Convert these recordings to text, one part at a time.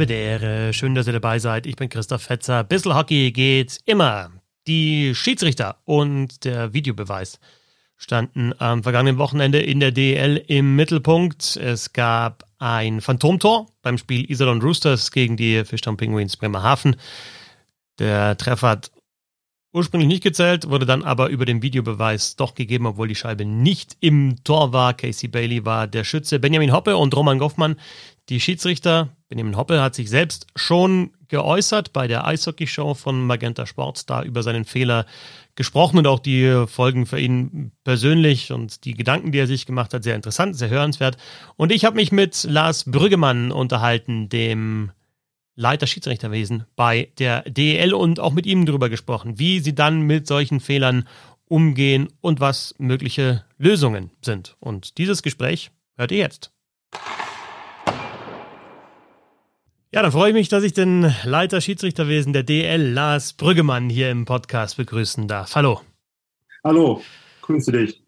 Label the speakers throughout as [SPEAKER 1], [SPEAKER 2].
[SPEAKER 1] Habe der, schön, dass ihr dabei seid. Ich bin Christoph Fetzer. Bissl Hockey geht immer. Die Schiedsrichter und der Videobeweis standen am vergangenen Wochenende in der DL im Mittelpunkt. Es gab ein Phantomtor beim Spiel Iserlohn Roosters gegen die Fischtown Penguins Bremerhaven. Der Treffer hat ursprünglich nicht gezählt, wurde dann aber über den Videobeweis doch gegeben, obwohl die Scheibe nicht im Tor war. Casey Bailey war der Schütze. Benjamin Hoppe und Roman Goffmann, die Schiedsrichter. Benjamin Hoppe hat sich selbst schon geäußert bei der Eishockey-Show von Magenta Sports, da über seinen Fehler gesprochen und auch die Folgen für ihn persönlich und die Gedanken, die er sich gemacht hat, sehr interessant, sehr hörenswert. Und ich habe mich mit Lars Brüggemann unterhalten, dem Leiter Schiedsrichterwesen bei der DEL und auch mit ihm darüber gesprochen, wie sie dann mit solchen Fehlern umgehen und was mögliche Lösungen sind. Und dieses Gespräch hört ihr jetzt. Ja, dann freue ich mich, dass ich den Leiter Schiedsrichterwesen der DL, Lars Brüggemann, hier im Podcast begrüßen darf. Hallo.
[SPEAKER 2] Hallo, grüße dich.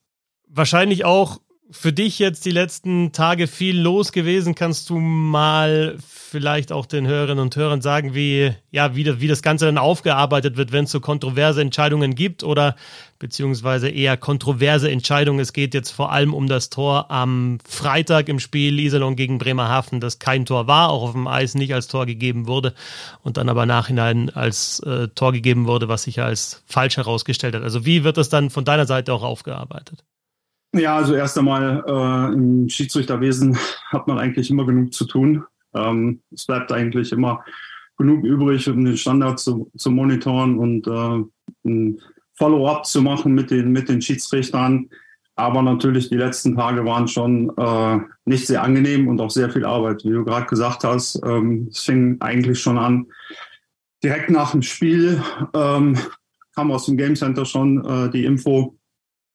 [SPEAKER 1] Wahrscheinlich auch für dich jetzt die letzten Tage viel los gewesen. Kannst du mal vielleicht auch den Hörerinnen und Hörern sagen, wie, ja, wie, wie das Ganze dann aufgearbeitet wird, wenn es so kontroverse Entscheidungen gibt oder beziehungsweise eher kontroverse Entscheidungen. Es geht jetzt vor allem um das Tor am Freitag im Spiel Iserlohn gegen Bremerhaven, das kein Tor war, auch auf dem Eis nicht als Tor gegeben wurde und dann aber nachhinein als äh, Tor gegeben wurde, was sich als falsch herausgestellt hat. Also wie wird das dann von deiner Seite auch aufgearbeitet?
[SPEAKER 2] Ja, also erst einmal äh, im Schiedsrichterwesen hat man eigentlich immer genug zu tun. Ähm, es bleibt eigentlich immer genug übrig, um den Standard zu, zu monitoren und äh, ein Follow-up zu machen mit den, mit den Schiedsrichtern. Aber natürlich, die letzten Tage waren schon äh, nicht sehr angenehm und auch sehr viel Arbeit. Wie du gerade gesagt hast, ähm, es fing eigentlich schon an, direkt nach dem Spiel ähm, kam aus dem Game Center schon äh, die Info,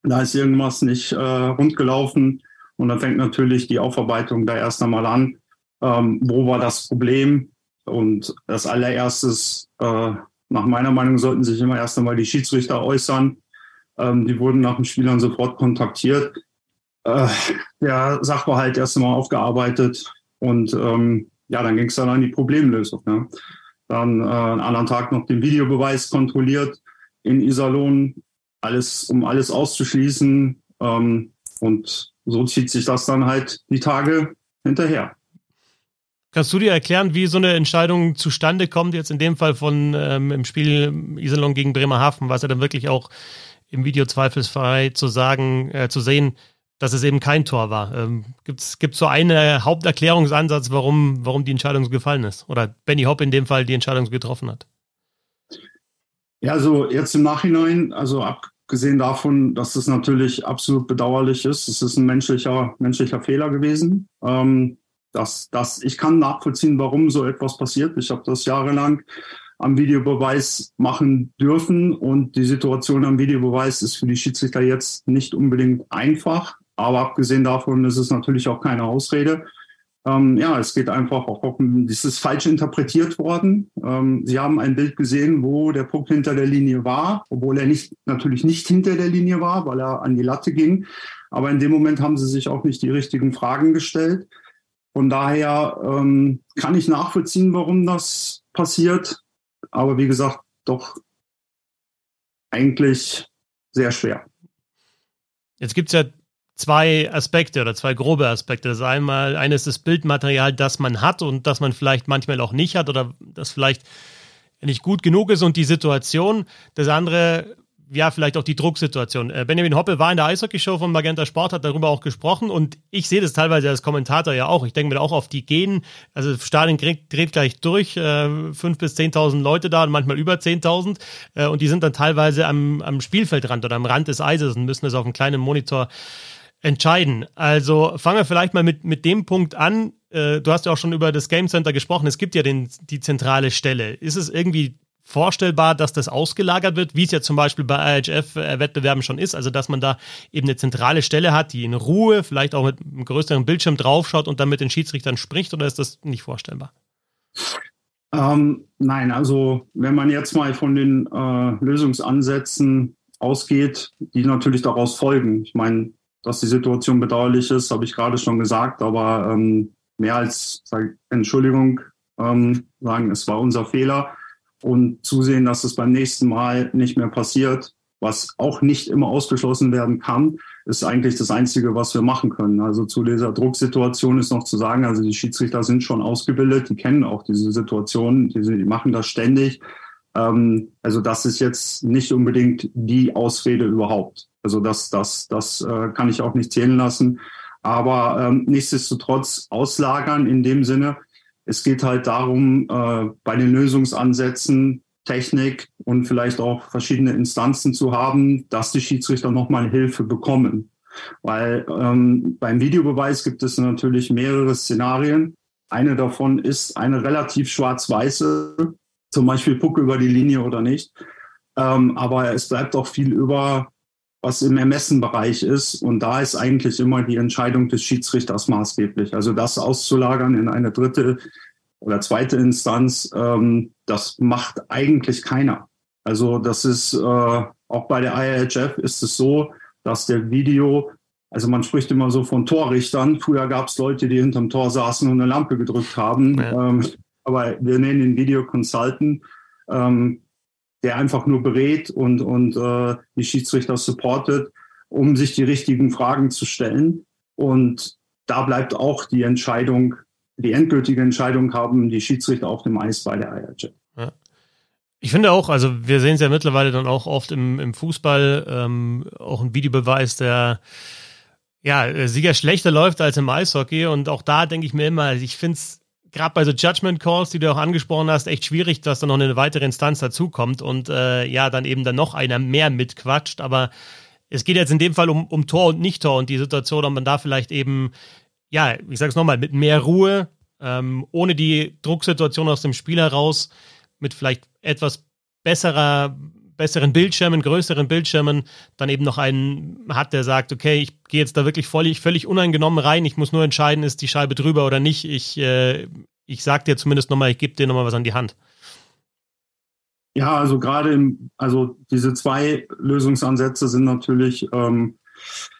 [SPEAKER 2] da ist irgendwas nicht äh, rund gelaufen. Und dann fängt natürlich die Aufarbeitung da erst einmal an. Ähm, wo war das Problem? Und das allererstes, äh, nach meiner Meinung, sollten sich immer erst einmal die Schiedsrichter äußern. Ähm, die wurden nach dem Spiel dann sofort kontaktiert. Äh, der Sachverhalt erst einmal aufgearbeitet. Und ähm, ja, dann ging es dann an die Problemlösung. Ne? Dann äh, einen anderen Tag noch den Videobeweis kontrolliert in Iserlohn alles, um alles auszuschließen. Ähm, und so zieht sich das dann halt die Tage hinterher.
[SPEAKER 1] Kannst du dir erklären, wie so eine Entscheidung zustande kommt, jetzt in dem Fall von ähm, im Spiel Iserlohn gegen Bremerhaven, was ja dann wirklich auch im Video zweifelsfrei zu sagen, äh, zu sehen, dass es eben kein Tor war. Ähm, Gibt es so einen Haupterklärungsansatz, warum, warum die Entscheidung so gefallen ist? Oder Benny Hopp in dem Fall die Entscheidung so getroffen hat?
[SPEAKER 2] Ja, also jetzt im Nachhinein, also abgesehen davon, dass es natürlich absolut bedauerlich ist, es ist ein menschlicher, menschlicher Fehler gewesen. Ähm, das, das, ich kann nachvollziehen, warum so etwas passiert. Ich habe das jahrelang am Videobeweis machen dürfen und die Situation am Videobeweis ist für die Schiedsrichter jetzt nicht unbedingt einfach. Aber abgesehen davon ist es natürlich auch keine Ausrede. Ähm, ja, es geht einfach auch um, das ist falsch interpretiert worden. Ähm, Sie haben ein Bild gesehen, wo der Puck hinter der Linie war, obwohl er nicht, natürlich nicht hinter der Linie war, weil er an die Latte ging. Aber in dem Moment haben Sie sich auch nicht die richtigen Fragen gestellt. Von daher ähm, kann ich nachvollziehen, warum das passiert. Aber wie gesagt, doch eigentlich sehr schwer.
[SPEAKER 1] Jetzt gibt es ja zwei Aspekte oder zwei grobe Aspekte. Das einmal, eine ist das Bildmaterial, das man hat und das man vielleicht manchmal auch nicht hat oder das vielleicht nicht gut genug ist und die Situation. Das andere, ja, vielleicht auch die Drucksituation. Äh, Benjamin Hoppe war in der Eishockey-Show von Magenta Sport, hat darüber auch gesprochen und ich sehe das teilweise als Kommentator ja auch. Ich denke mir auch auf die gehen. Also Stadion dreht gleich durch, äh, fünf bis zehntausend Leute da und manchmal über zehntausend äh, und die sind dann teilweise am, am Spielfeldrand oder am Rand des Eises und müssen das auf einem kleinen Monitor entscheiden. Also fangen wir vielleicht mal mit, mit dem Punkt an. Äh, du hast ja auch schon über das Game Center gesprochen. Es gibt ja den, die zentrale Stelle. Ist es irgendwie vorstellbar, dass das ausgelagert wird, wie es ja zum Beispiel bei IHF-Wettbewerben schon ist, also dass man da eben eine zentrale Stelle hat, die in Ruhe, vielleicht auch mit einem größeren Bildschirm draufschaut und dann mit den Schiedsrichtern spricht, oder ist das nicht vorstellbar?
[SPEAKER 2] Ähm, nein, also wenn man jetzt mal von den äh, Lösungsansätzen ausgeht, die natürlich daraus folgen. Ich meine, dass die Situation bedauerlich ist, habe ich gerade schon gesagt, aber ähm, mehr als Entschuldigung ähm, sagen, es war unser Fehler und zusehen, dass es beim nächsten Mal nicht mehr passiert, was auch nicht immer ausgeschlossen werden kann, ist eigentlich das Einzige, was wir machen können. Also zu dieser Drucksituation ist noch zu sagen, also die Schiedsrichter sind schon ausgebildet, die kennen auch diese Situation, die, die machen das ständig. Ähm, also das ist jetzt nicht unbedingt die Ausrede überhaupt. Also das, das, das äh, kann ich auch nicht zählen lassen. Aber ähm, nichtsdestotrotz auslagern in dem Sinne, es geht halt darum, äh, bei den Lösungsansätzen Technik und vielleicht auch verschiedene Instanzen zu haben, dass die Schiedsrichter nochmal Hilfe bekommen. Weil ähm, beim Videobeweis gibt es natürlich mehrere Szenarien. Eine davon ist eine relativ schwarz-weiße, zum Beispiel Puck über die Linie oder nicht. Ähm, aber es bleibt auch viel über, was im Ermessenbereich ist. Und da ist eigentlich immer die Entscheidung des Schiedsrichters maßgeblich. Also das auszulagern in eine dritte oder zweite Instanz, ähm, das macht eigentlich keiner. Also das ist äh, auch bei der IHF ist es so, dass der Video, also man spricht immer so von Torrichtern. Früher gab es Leute, die hinterm Tor saßen und eine Lampe gedrückt haben. Ja. Ähm, aber wir nennen ihn Video Consultant, ähm, der einfach nur berät und, und äh, die Schiedsrichter supportet, um sich die richtigen Fragen zu stellen. Und da bleibt auch die Entscheidung die endgültige Entscheidung haben die Schiedsrichter auf dem Eis bei der IRJ. Ja.
[SPEAKER 1] Ich finde auch, also wir sehen es ja mittlerweile dann auch oft im, im Fußball, ähm, auch ein Videobeweis, der ja, Sieger schlechter läuft als im Eishockey. Und auch da denke ich mir immer, also ich finde es gerade bei so Judgment Calls, die du auch angesprochen hast, echt schwierig, dass da noch eine weitere Instanz dazukommt und äh, ja, dann eben dann noch einer mehr mitquatscht. Aber es geht jetzt in dem Fall um, um Tor und Nicht-Tor und die Situation, ob man da vielleicht eben ja, ich sage es nochmal, mit mehr Ruhe, ähm, ohne die Drucksituation aus dem Spiel heraus, mit vielleicht etwas besserer, besseren Bildschirmen, größeren Bildschirmen, dann eben noch einen hat, der sagt, okay, ich gehe jetzt da wirklich völlig, völlig uneingenommen rein, ich muss nur entscheiden, ist die Scheibe drüber oder nicht. Ich, äh, ich sag dir zumindest nochmal, ich gebe dir nochmal was an die Hand.
[SPEAKER 2] Ja, also gerade, also diese zwei Lösungsansätze sind natürlich ähm,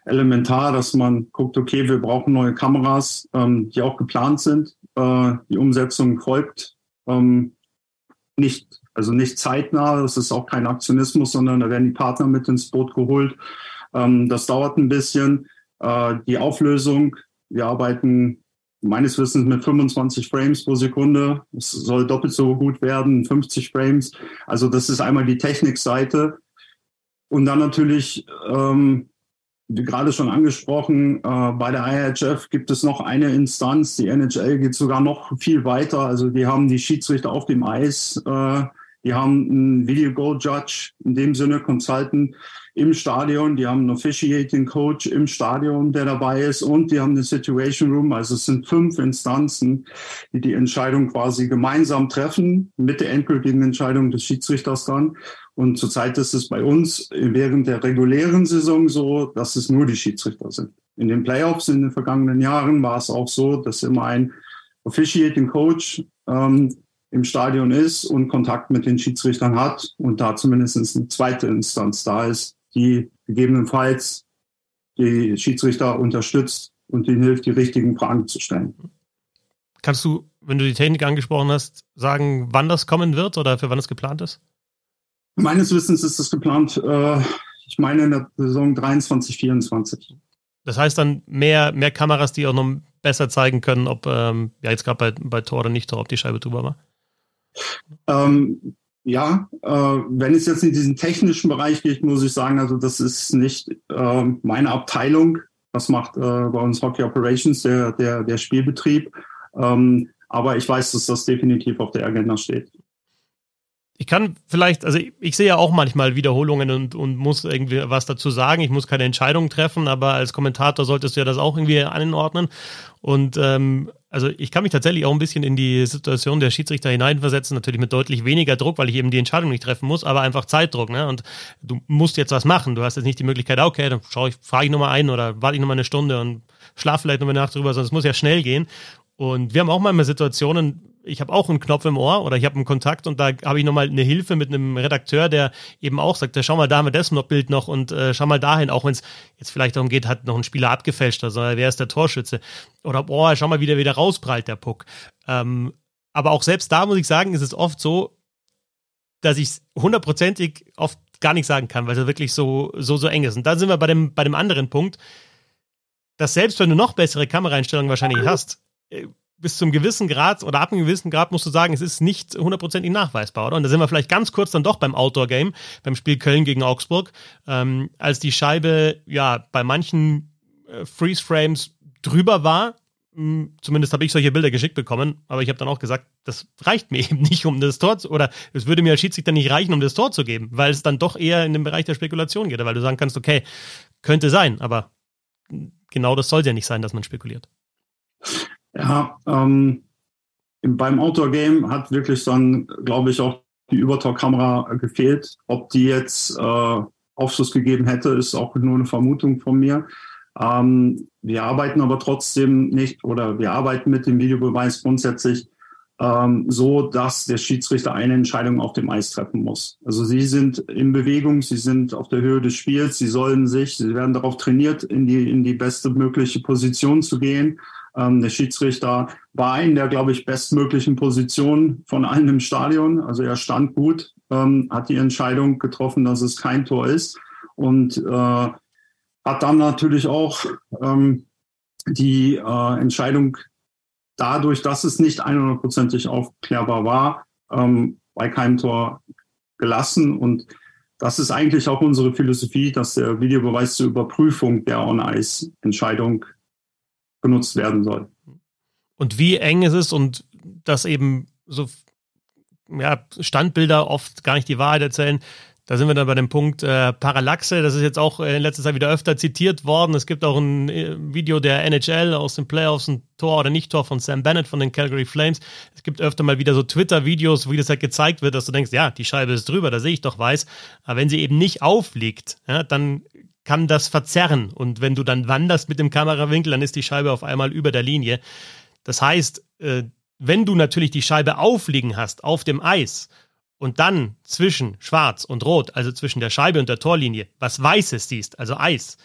[SPEAKER 2] elementar, dass man guckt, okay, wir brauchen neue Kameras, ähm, die auch geplant sind. Äh, die Umsetzung folgt ähm, nicht, also nicht zeitnah. Das ist auch kein Aktionismus, sondern da werden die Partner mit ins Boot geholt. Ähm, das dauert ein bisschen. Äh, die Auflösung, wir arbeiten meines Wissens mit 25 Frames pro Sekunde. Es soll doppelt so gut werden, 50 Frames. Also das ist einmal die Technikseite. Und dann natürlich ähm, wie gerade schon angesprochen, äh, bei der IHF gibt es noch eine Instanz. Die NHL geht sogar noch viel weiter. Also die haben die Schiedsrichter auf dem Eis, äh, die haben einen Video Goal Judge, in dem Sinne Consultant im Stadion, die haben einen Officiating Coach im Stadion, der dabei ist und die haben eine Situation Room. Also es sind fünf Instanzen, die die Entscheidung quasi gemeinsam treffen mit der endgültigen Entscheidung des Schiedsrichters dann. Und zurzeit ist es bei uns während der regulären Saison so, dass es nur die Schiedsrichter sind. In den Playoffs in den vergangenen Jahren war es auch so, dass immer ein Officiating Coach ähm, im Stadion ist und Kontakt mit den Schiedsrichtern hat und da zumindest eine zweite Instanz da ist, die gegebenenfalls die Schiedsrichter unterstützt und ihnen hilft, die richtigen Fragen zu stellen.
[SPEAKER 1] Kannst du, wenn du die Technik angesprochen hast, sagen, wann das kommen wird oder für wann es geplant ist?
[SPEAKER 2] Meines Wissens ist es geplant, äh, ich meine in der Saison 23, 24.
[SPEAKER 1] Das heißt dann mehr, mehr Kameras, die auch noch besser zeigen können, ob, ähm, ja, jetzt gerade bei, bei Tor oder nicht Tor, ob die Scheibe drüber war?
[SPEAKER 2] Ähm, ja, äh, wenn es jetzt in diesen technischen Bereich geht, muss ich sagen, also das ist nicht äh, meine Abteilung. Das macht äh, bei uns Hockey Operations, der, der, der Spielbetrieb. Ähm, aber ich weiß, dass das definitiv auf der Agenda steht
[SPEAKER 1] ich kann vielleicht, also ich, ich, sehe ja auch manchmal Wiederholungen und, und muss irgendwie was dazu sagen. Ich muss keine Entscheidung treffen, aber als Kommentator solltest du ja das auch irgendwie anordnen. Und ähm, also ich kann mich tatsächlich auch ein bisschen in die Situation der Schiedsrichter hineinversetzen, natürlich mit deutlich weniger Druck, weil ich eben die Entscheidung nicht treffen muss, aber einfach Zeitdruck, ne? Und du musst jetzt was machen. Du hast jetzt nicht die Möglichkeit, okay, dann schaue ich, frage ich nochmal ein oder warte ich nochmal eine Stunde und schlafe vielleicht nochmal nach drüber, sondern es muss ja schnell gehen. Und wir haben auch mal Situationen, ich habe auch einen Knopf im Ohr oder ich habe einen Kontakt und da habe ich nochmal eine Hilfe mit einem Redakteur, der eben auch sagt, schau mal da haben wir das noch Bild noch und äh, schau mal dahin, auch wenn es jetzt vielleicht darum geht, hat noch ein Spieler abgefälscht, also wer ist der Torschütze? Oder boah, schau mal, wie der wieder rausprallt, der Puck. Ähm, aber auch selbst da muss ich sagen, ist es oft so, dass ich hundertprozentig oft gar nicht sagen kann, weil es wirklich so, so, so eng ist. Und da sind wir bei dem, bei dem anderen Punkt, dass selbst wenn du noch bessere Kameraeinstellungen wahrscheinlich hast, bis zum gewissen Grad oder ab einem gewissen Grad musst du sagen, es ist nicht hundertprozentig nachweisbar, oder? Und da sind wir vielleicht ganz kurz dann doch beim Outdoor-Game, beim Spiel Köln gegen Augsburg, ähm, als die Scheibe ja bei manchen äh, Freeze-Frames drüber war. Hm, zumindest habe ich solche Bilder geschickt bekommen, aber ich habe dann auch gesagt, das reicht mir eben nicht, um das Tor zu, oder es würde mir als Schiedsrichter nicht reichen, um das Tor zu geben, weil es dann doch eher in den Bereich der Spekulation geht, weil du sagen kannst, okay, könnte sein, aber genau das soll ja nicht sein, dass man spekuliert.
[SPEAKER 2] Ja, ähm, beim Outdoor-Game hat wirklich dann, glaube ich, auch die Übertor-Kamera gefehlt. Ob die jetzt äh, Aufschluss gegeben hätte, ist auch nur eine Vermutung von mir. Ähm, wir arbeiten aber trotzdem nicht oder wir arbeiten mit dem Videobeweis grundsätzlich ähm, so, dass der Schiedsrichter eine Entscheidung auf dem Eis treffen muss. Also sie sind in Bewegung, sie sind auf der Höhe des Spiels, sie sollen sich, sie werden darauf trainiert, in die, in die beste mögliche Position zu gehen. Ähm, der Schiedsrichter war in der, glaube ich, bestmöglichen Position von allen im Stadion. Also er stand gut, ähm, hat die Entscheidung getroffen, dass es kein Tor ist und äh, hat dann natürlich auch ähm, die äh, Entscheidung dadurch, dass es nicht 100%ig aufklärbar war, ähm, bei keinem Tor gelassen. Und das ist eigentlich auch unsere Philosophie, dass der Videobeweis zur Überprüfung der On-Ice-Entscheidung genutzt werden soll.
[SPEAKER 1] Und wie eng ist es und dass eben so ja, Standbilder oft gar nicht die Wahrheit erzählen, da sind wir dann bei dem Punkt äh, Parallaxe. Das ist jetzt auch in letzter Zeit wieder öfter zitiert worden. Es gibt auch ein äh, Video der NHL aus den Playoffs, ein Tor oder Nicht-Tor von Sam Bennett von den Calgary Flames. Es gibt öfter mal wieder so Twitter-Videos, wo das halt gezeigt wird, dass du denkst, ja, die Scheibe ist drüber, da sehe ich doch weiß. Aber wenn sie eben nicht aufliegt, ja, dann kann das verzerren. Und wenn du dann wanderst mit dem Kamerawinkel, dann ist die Scheibe auf einmal über der Linie. Das heißt, äh, wenn du natürlich die Scheibe aufliegen hast auf dem Eis und dann zwischen Schwarz und Rot, also zwischen der Scheibe und der Torlinie, was Weißes siehst, also Eis,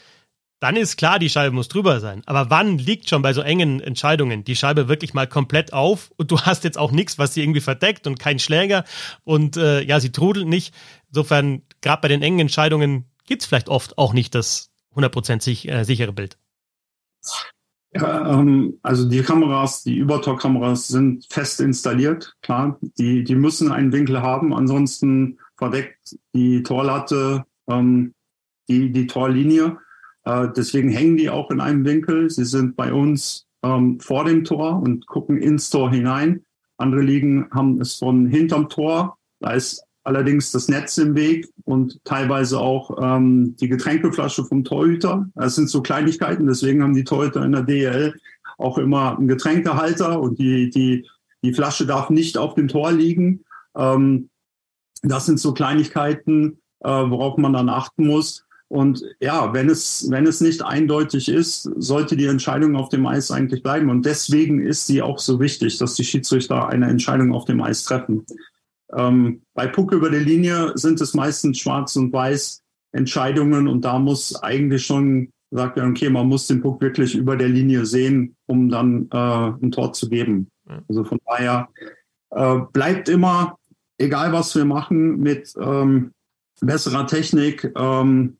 [SPEAKER 1] dann ist klar, die Scheibe muss drüber sein. Aber wann liegt schon bei so engen Entscheidungen die Scheibe wirklich mal komplett auf und du hast jetzt auch nichts, was sie irgendwie verdeckt und kein Schläger und äh, ja, sie trudelt nicht. Insofern, gerade bei den engen Entscheidungen gibt es vielleicht oft auch nicht das 100% sich, äh, sichere Bild.
[SPEAKER 2] Ja, ähm, also die Kameras, die Übertor-Kameras sind fest installiert, klar. Die, die müssen einen Winkel haben, ansonsten verdeckt die Torlatte ähm, die, die Torlinie. Äh, deswegen hängen die auch in einem Winkel. Sie sind bei uns ähm, vor dem Tor und gucken ins Tor hinein. Andere Ligen haben es von hinterm Tor. Da ist allerdings das Netz im Weg und teilweise auch ähm, die Getränkeflasche vom Torhüter. Das sind so Kleinigkeiten, deswegen haben die Torhüter in der DL auch immer einen Getränkehalter und die, die, die Flasche darf nicht auf dem Tor liegen. Ähm, das sind so Kleinigkeiten, äh, worauf man dann achten muss. Und ja, wenn es, wenn es nicht eindeutig ist, sollte die Entscheidung auf dem Eis eigentlich bleiben. Und deswegen ist sie auch so wichtig, dass die Schiedsrichter eine Entscheidung auf dem Eis treffen. Ähm, bei Puck über der Linie sind es meistens schwarz und weiß Entscheidungen und da muss eigentlich schon gesagt werden, okay, man muss den Puck wirklich über der Linie sehen, um dann äh, ein Tor zu geben. Also von daher äh, bleibt immer, egal was wir machen, mit ähm, besserer Technik, ähm,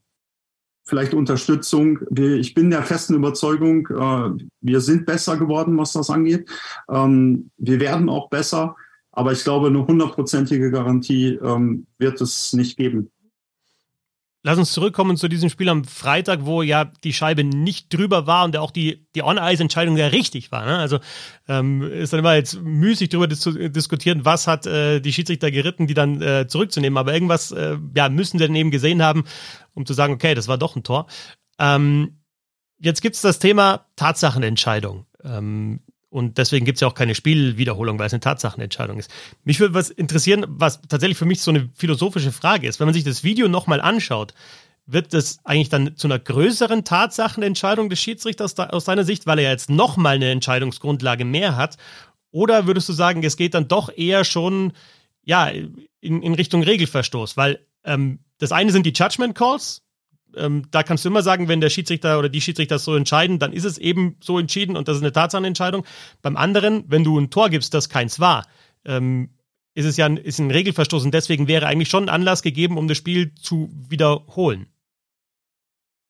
[SPEAKER 2] vielleicht Unterstützung. Ich bin der festen Überzeugung, äh, wir sind besser geworden, was das angeht. Ähm, wir werden auch besser. Aber ich glaube, eine hundertprozentige Garantie ähm, wird es nicht geben.
[SPEAKER 1] Lass uns zurückkommen zu diesem Spiel am Freitag, wo ja die Scheibe nicht drüber war und auch die, die On-Ice-Entscheidung ja richtig war. Ne? Also ähm, ist dann immer jetzt müßig darüber dis diskutieren, was hat äh, die Schiedsrichter geritten, die dann äh, zurückzunehmen. Aber irgendwas äh, ja, müssen sie dann eben gesehen haben, um zu sagen, okay, das war doch ein Tor. Ähm, jetzt gibt es das Thema Tatsachenentscheidung. Ähm, und deswegen gibt es ja auch keine Spielwiederholung, weil es eine Tatsachenentscheidung ist. Mich würde was interessieren, was tatsächlich für mich so eine philosophische Frage ist. Wenn man sich das Video nochmal anschaut, wird das eigentlich dann zu einer größeren Tatsachenentscheidung des Schiedsrichters aus deiner Sicht, weil er jetzt nochmal eine Entscheidungsgrundlage mehr hat? Oder würdest du sagen, es geht dann doch eher schon ja, in, in Richtung Regelverstoß? Weil ähm, das eine sind die Judgment Calls. Ähm, da kannst du immer sagen, wenn der Schiedsrichter oder die Schiedsrichter so entscheiden, dann ist es eben so entschieden und das ist eine Tatsachenentscheidung. Beim anderen, wenn du ein Tor gibst, das keins war, ähm, ist es ja ein, ist ein Regelverstoß und deswegen wäre eigentlich schon ein Anlass gegeben, um das Spiel zu wiederholen.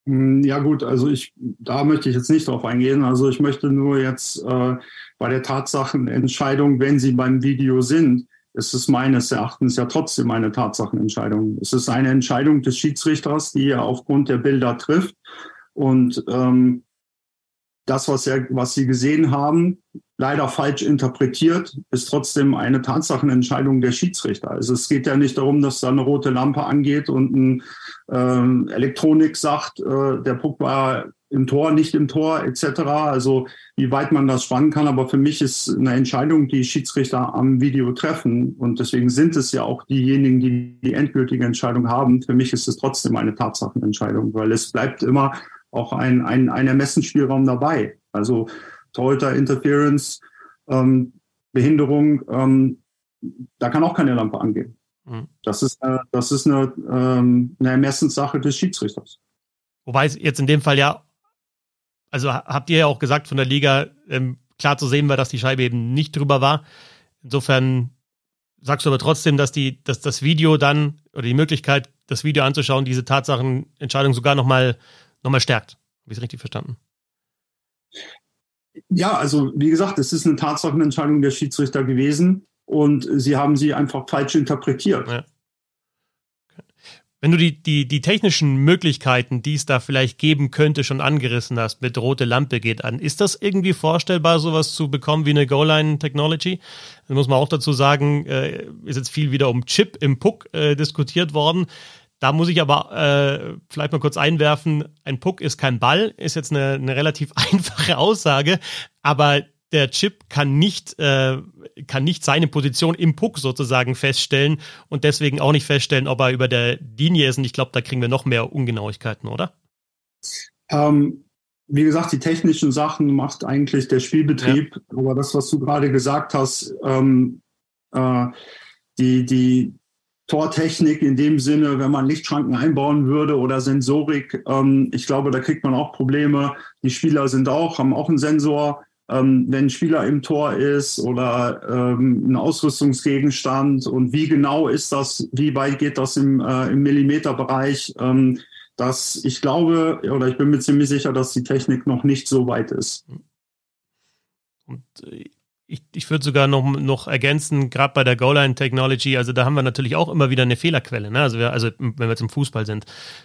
[SPEAKER 2] Hm, ja gut, also ich, da möchte ich jetzt nicht drauf eingehen. Also ich möchte nur jetzt äh, bei der Tatsachenentscheidung, wenn sie beim Video sind, ist es meines Erachtens ja trotzdem eine Tatsachenentscheidung. Es ist eine Entscheidung des Schiedsrichters, die er aufgrund der Bilder trifft. Und ähm, das, was, er, was Sie gesehen haben, leider falsch interpretiert, ist trotzdem eine Tatsachenentscheidung der Schiedsrichter. Also es geht ja nicht darum, dass da eine rote Lampe angeht und ein ähm, Elektronik sagt, äh, der Puck war im Tor, nicht im Tor etc. Also wie weit man das spannen kann. Aber für mich ist eine Entscheidung, die Schiedsrichter am Video treffen. Und deswegen sind es ja auch diejenigen, die die endgültige Entscheidung haben. Für mich ist es trotzdem eine Tatsachenentscheidung, weil es bleibt immer auch ein, ein, ein Ermessensspielraum dabei. Also Torhüter Interference, ähm, Behinderung, ähm, da kann auch keine Lampe angehen. Mhm. Das ist, äh, das ist eine, ähm, eine Ermessenssache des Schiedsrichters.
[SPEAKER 1] Wobei es jetzt in dem Fall ja, also habt ihr ja auch gesagt von der Liga, ähm, klar zu sehen war, dass die Scheibe eben nicht drüber war. Insofern sagst du aber trotzdem, dass die, dass das Video dann oder die Möglichkeit, das Video anzuschauen, diese Tatsachenentscheidung sogar nochmal nochmal stärkt. Habe ich es richtig verstanden?
[SPEAKER 2] Ja, also wie gesagt, es ist eine Tatsachenentscheidung der Schiedsrichter gewesen und sie haben sie einfach falsch interpretiert. Ja.
[SPEAKER 1] Wenn du die, die, die technischen Möglichkeiten, die es da vielleicht geben könnte, schon angerissen hast, mit rote Lampe geht an, ist das irgendwie vorstellbar, sowas zu bekommen wie eine Goal-Line-Technology? Da muss man auch dazu sagen, äh, ist jetzt viel wieder um Chip im Puck äh, diskutiert worden. Da muss ich aber äh, vielleicht mal kurz einwerfen, ein Puck ist kein Ball, ist jetzt eine, eine relativ einfache Aussage, aber der Chip kann nicht, äh, kann nicht seine Position im Puck sozusagen feststellen und deswegen auch nicht feststellen, ob er über der Linie ist. Und ich glaube, da kriegen wir noch mehr Ungenauigkeiten, oder?
[SPEAKER 2] Ähm, wie gesagt, die technischen Sachen macht eigentlich der Spielbetrieb. Ja. Aber das, was du gerade gesagt hast, ähm, äh, die, die, Tortechnik in dem Sinne, wenn man Lichtschranken einbauen würde oder Sensorik, ähm, ich glaube, da kriegt man auch Probleme. Die Spieler sind auch, haben auch einen Sensor. Ähm, wenn ein Spieler im Tor ist oder ähm, ein Ausrüstungsgegenstand und wie genau ist das, wie weit geht das im, äh, im Millimeterbereich, ähm, dass ich glaube oder ich bin mir ziemlich sicher, dass die Technik noch nicht so weit ist.
[SPEAKER 1] Und äh, ich, ich würde sogar noch, noch ergänzen, gerade bei der Goal-Line-Technology, also da haben wir natürlich auch immer wieder eine Fehlerquelle. Ne? Also, wir, also wenn wir im Fußball sind.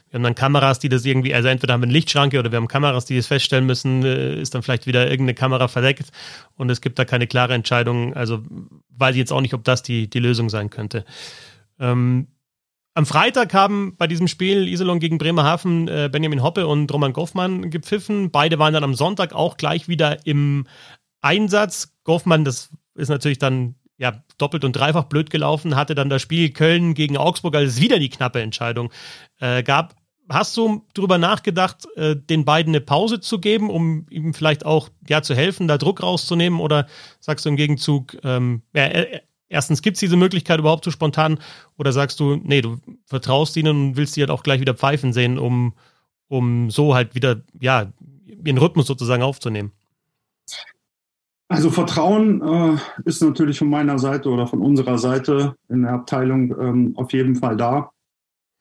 [SPEAKER 1] Wir haben dann Kameras, die das irgendwie, also entweder haben wir eine Lichtschranke oder wir haben Kameras, die das feststellen müssen, äh, ist dann vielleicht wieder irgendeine Kamera verdeckt und es gibt da keine klare Entscheidung. Also weiß ich jetzt auch nicht, ob das die, die Lösung sein könnte. Ähm, am Freitag haben bei diesem Spiel Iserlohn gegen Bremerhaven äh, Benjamin Hoppe und Roman Goffmann gepfiffen. Beide waren dann am Sonntag auch gleich wieder im Einsatz. Goffmann, das ist natürlich dann ja doppelt und dreifach blöd gelaufen, hatte dann das Spiel Köln gegen Augsburg, als es wieder die knappe Entscheidung äh, gab. Hast du darüber nachgedacht, äh, den beiden eine Pause zu geben, um ihm vielleicht auch ja zu helfen, da Druck rauszunehmen? Oder sagst du im Gegenzug, ähm, ja, äh, erstens gibt es diese Möglichkeit überhaupt so spontan? Oder sagst du, nee, du vertraust ihnen und willst sie halt auch gleich wieder pfeifen sehen, um, um so halt wieder, ja, ihren Rhythmus sozusagen aufzunehmen?
[SPEAKER 2] Also Vertrauen äh, ist natürlich von meiner Seite oder von unserer Seite in der Abteilung ähm, auf jeden Fall da.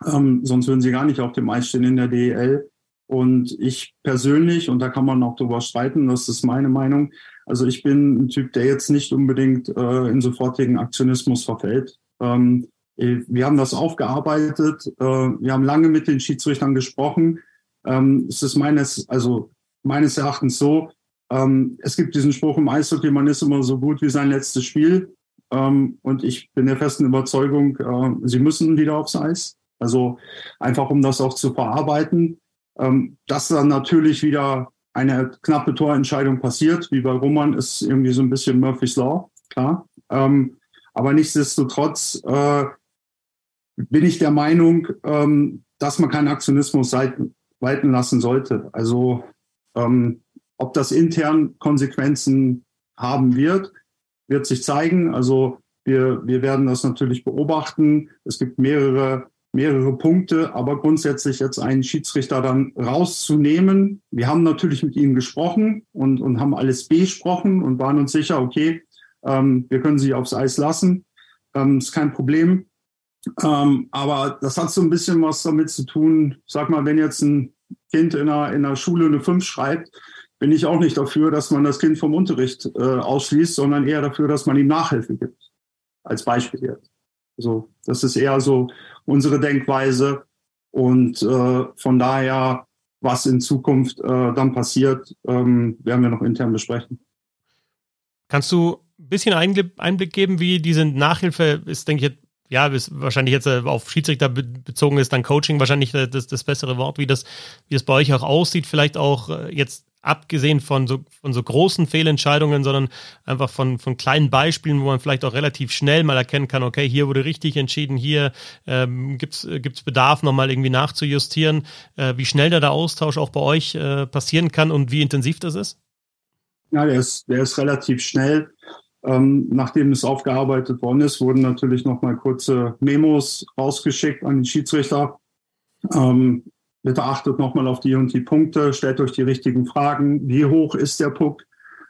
[SPEAKER 2] Ähm, sonst würden sie gar nicht auf dem Eis stehen in der DEL. Und ich persönlich, und da kann man auch drüber streiten, das ist meine Meinung, also ich bin ein Typ, der jetzt nicht unbedingt äh, in sofortigen Aktionismus verfällt. Ähm, äh, wir haben das aufgearbeitet, äh, wir haben lange mit den Schiedsrichtern gesprochen. Ähm, es ist meines, also meines Erachtens so, ähm, es gibt diesen Spruch im Eishockey, man ist immer so gut wie sein letztes Spiel. Ähm, und ich bin der festen Überzeugung, äh, sie müssen wieder aufs Eis. Also einfach, um das auch zu verarbeiten. Ähm, dass dann natürlich wieder eine knappe Torentscheidung passiert, wie bei Roman, ist irgendwie so ein bisschen Murphy's Law, klar. Ähm, aber nichtsdestotrotz äh, bin ich der Meinung, ähm, dass man keinen Aktionismus walten lassen sollte. Also ähm, ob das intern Konsequenzen haben wird, wird sich zeigen. Also wir, wir werden das natürlich beobachten. Es gibt mehrere, mehrere Punkte, aber grundsätzlich jetzt einen Schiedsrichter dann rauszunehmen. Wir haben natürlich mit ihm gesprochen und, und haben alles besprochen und waren uns sicher, okay, ähm, wir können sie aufs Eis lassen. Ähm, ist kein Problem. Ähm, aber das hat so ein bisschen was damit zu tun. Sag mal, wenn jetzt ein Kind in einer, in einer Schule eine 5 schreibt, bin ich auch nicht dafür, dass man das Kind vom Unterricht äh, ausschließt, sondern eher dafür, dass man ihm Nachhilfe gibt. Als Beispiel jetzt. Also das ist eher so unsere Denkweise. Und äh, von daher, was in Zukunft äh, dann passiert, ähm, werden wir noch intern besprechen.
[SPEAKER 1] Kannst du ein bisschen Einblick geben, wie diese Nachhilfe ist, denke ich, ja, ist wahrscheinlich jetzt äh, auf Schiedsrichter bezogen ist, dann Coaching wahrscheinlich das, das bessere Wort, wie das, wie das bei euch auch aussieht, vielleicht auch äh, jetzt abgesehen von so, von so großen Fehlentscheidungen, sondern einfach von, von kleinen Beispielen, wo man vielleicht auch relativ schnell mal erkennen kann, okay, hier wurde richtig entschieden, hier ähm, gibt es Bedarf, nochmal irgendwie nachzujustieren, äh, wie schnell da der Austausch auch bei euch äh, passieren kann und wie intensiv das ist?
[SPEAKER 2] Ja, der ist, der ist relativ schnell. Ähm, nachdem es aufgearbeitet worden ist, wurden natürlich nochmal kurze Memos rausgeschickt an den Schiedsrichter. Ähm, bitte achtet nochmal auf die und die Punkte, stellt euch die richtigen Fragen. Wie hoch ist der Puck?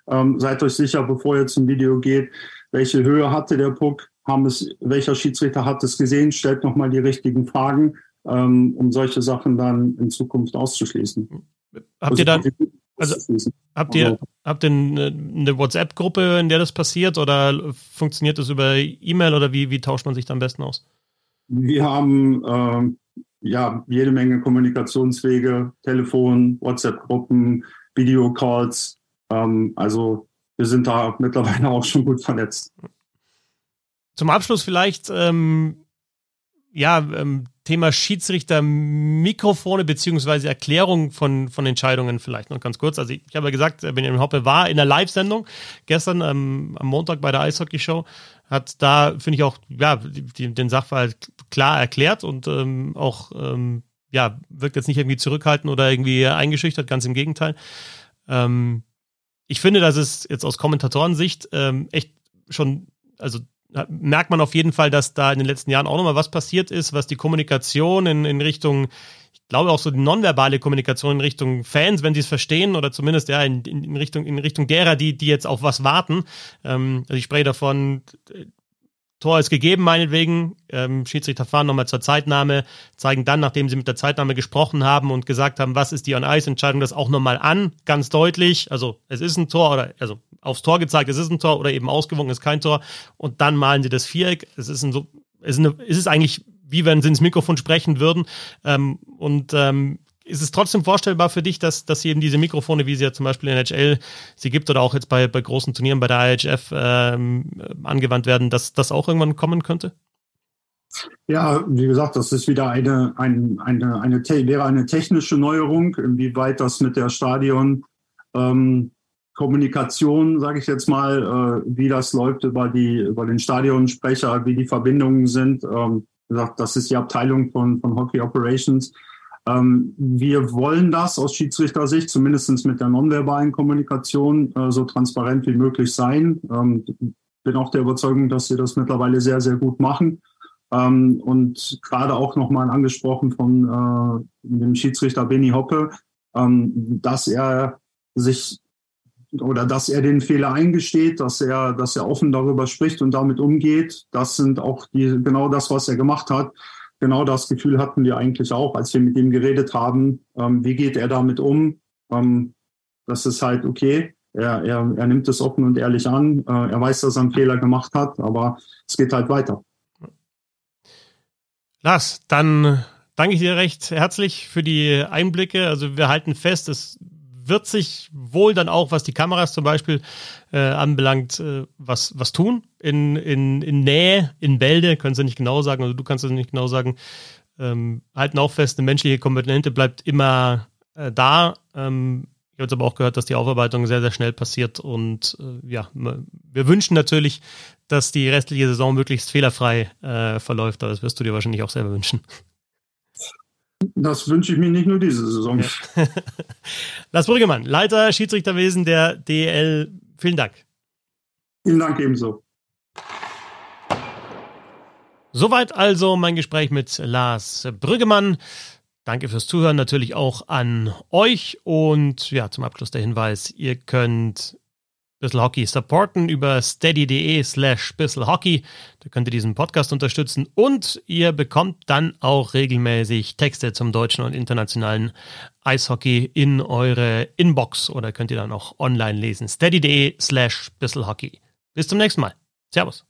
[SPEAKER 2] Ähm, seid euch sicher, bevor ihr zum Video geht, welche Höhe hatte der Puck? Haben es, welcher Schiedsrichter hat es gesehen? Stellt nochmal die richtigen Fragen, ähm, um solche Sachen dann in Zukunft auszuschließen.
[SPEAKER 1] Habt also, ihr dann, also habt ihr, also habt ihr eine, WhatsApp-Gruppe, in der das passiert oder funktioniert das über E-Mail oder wie, wie tauscht man sich da am besten aus?
[SPEAKER 2] Wir haben äh, ja jede Menge Kommunikationswege, Telefon, WhatsApp-Gruppen, Videocalls. Ähm, also wir sind da mittlerweile auch schon gut vernetzt.
[SPEAKER 1] Zum Abschluss vielleicht, ähm, ja, ähm, Thema Schiedsrichter, Mikrofone beziehungsweise Erklärung von, von Entscheidungen vielleicht noch ganz kurz. Also ich, ich habe ja gesagt, Benjamin Hoppe war in der Live-Sendung gestern ähm, am Montag bei der Eishockey-Show, hat da, finde ich auch, ja, die, den Sachverhalt klar erklärt und ähm, auch, ähm, ja, wirkt jetzt nicht irgendwie zurückhaltend oder irgendwie eingeschüchtert, ganz im Gegenteil. Ähm, ich finde, dass es jetzt aus Kommentatorensicht ähm, echt schon, also merkt man auf jeden Fall, dass da in den letzten Jahren auch nochmal was passiert ist, was die Kommunikation in, in Richtung, ich glaube auch so die nonverbale Kommunikation in Richtung Fans, wenn sie es verstehen, oder zumindest ja in, in, Richtung, in Richtung derer, die, die jetzt auf was warten. Ähm, also ich spreche davon, Tor ist gegeben, meinetwegen. Ähm, Schiedsrichter fahren nochmal zur Zeitnahme, zeigen dann, nachdem sie mit der Zeitnahme gesprochen haben und gesagt haben, was ist die On-Ice-Entscheidung, das auch nochmal an, ganz deutlich. Also es ist ein Tor oder also aufs Tor gezeigt, es ist ein Tor oder eben ausgewogen ist kein Tor. Und dann malen sie das Viereck. Es ist ein es ist, eine, es ist eigentlich wie wenn sie ins Mikrofon sprechen würden. Ähm, und ähm, ist es trotzdem vorstellbar für dich, dass, dass eben diese Mikrofone, wie sie ja zum Beispiel in NHL sie gibt oder auch jetzt bei, bei großen Turnieren bei der IHF ähm, angewandt werden, dass das auch irgendwann kommen könnte?
[SPEAKER 2] Ja, wie gesagt, das ist wieder eine, eine, eine, eine, wäre eine technische Neuerung, inwieweit das mit der Stadion ähm, Kommunikation, sage ich jetzt mal, äh, wie das läuft über die über den Stadionsprecher, wie die Verbindungen sind. Ähm, das ist die Abteilung von, von Hockey Operations. Ähm, wir wollen das aus Schiedsrichtersicht, zumindest mit der nonverbalen Kommunikation, äh, so transparent wie möglich sein. Ähm, bin auch der Überzeugung, dass wir das mittlerweile sehr, sehr gut machen. Ähm, und gerade auch nochmal angesprochen von äh, dem Schiedsrichter Benny Hoppe, ähm, dass er sich oder dass er den Fehler eingesteht, dass er, dass er offen darüber spricht und damit umgeht. Das sind auch die, genau das, was er gemacht hat genau das Gefühl hatten wir eigentlich auch, als wir mit ihm geredet haben. Ähm, wie geht er damit um? Ähm, das ist halt okay. Er, er, er nimmt es offen und ehrlich an. Äh, er weiß, dass er einen Fehler gemacht hat, aber es geht halt weiter.
[SPEAKER 1] Lars, dann danke ich dir recht herzlich für die Einblicke. Also wir halten fest, es wird sich wohl dann auch, was die Kameras zum Beispiel äh, anbelangt, äh, was, was tun. In, in, in Nähe, in Bälde, können sie nicht genau sagen, also du kannst es nicht genau sagen. Ähm, halten auch fest, eine menschliche Komponente bleibt immer äh, da. Ähm, ich habe jetzt aber auch gehört, dass die Aufarbeitung sehr, sehr schnell passiert und äh, ja, wir wünschen natürlich, dass die restliche Saison möglichst fehlerfrei äh, verläuft, aber das wirst du dir wahrscheinlich auch selber wünschen.
[SPEAKER 2] Das wünsche ich mir nicht nur diese Saison. Ja.
[SPEAKER 1] Lars Brüggemann, Leiter Schiedsrichterwesen der DL. Vielen Dank.
[SPEAKER 2] Vielen Dank ebenso.
[SPEAKER 1] Soweit also mein Gespräch mit Lars Brüggemann. Danke fürs Zuhören natürlich auch an euch und ja, zum Abschluss der Hinweis, ihr könnt Bissl Hockey supporten über steady.de slash Hockey. Da könnt ihr diesen Podcast unterstützen und ihr bekommt dann auch regelmäßig Texte zum deutschen und internationalen Eishockey in eure Inbox oder könnt ihr dann auch online lesen. steady.de slash Hockey. Bis zum nächsten Mal. Servus.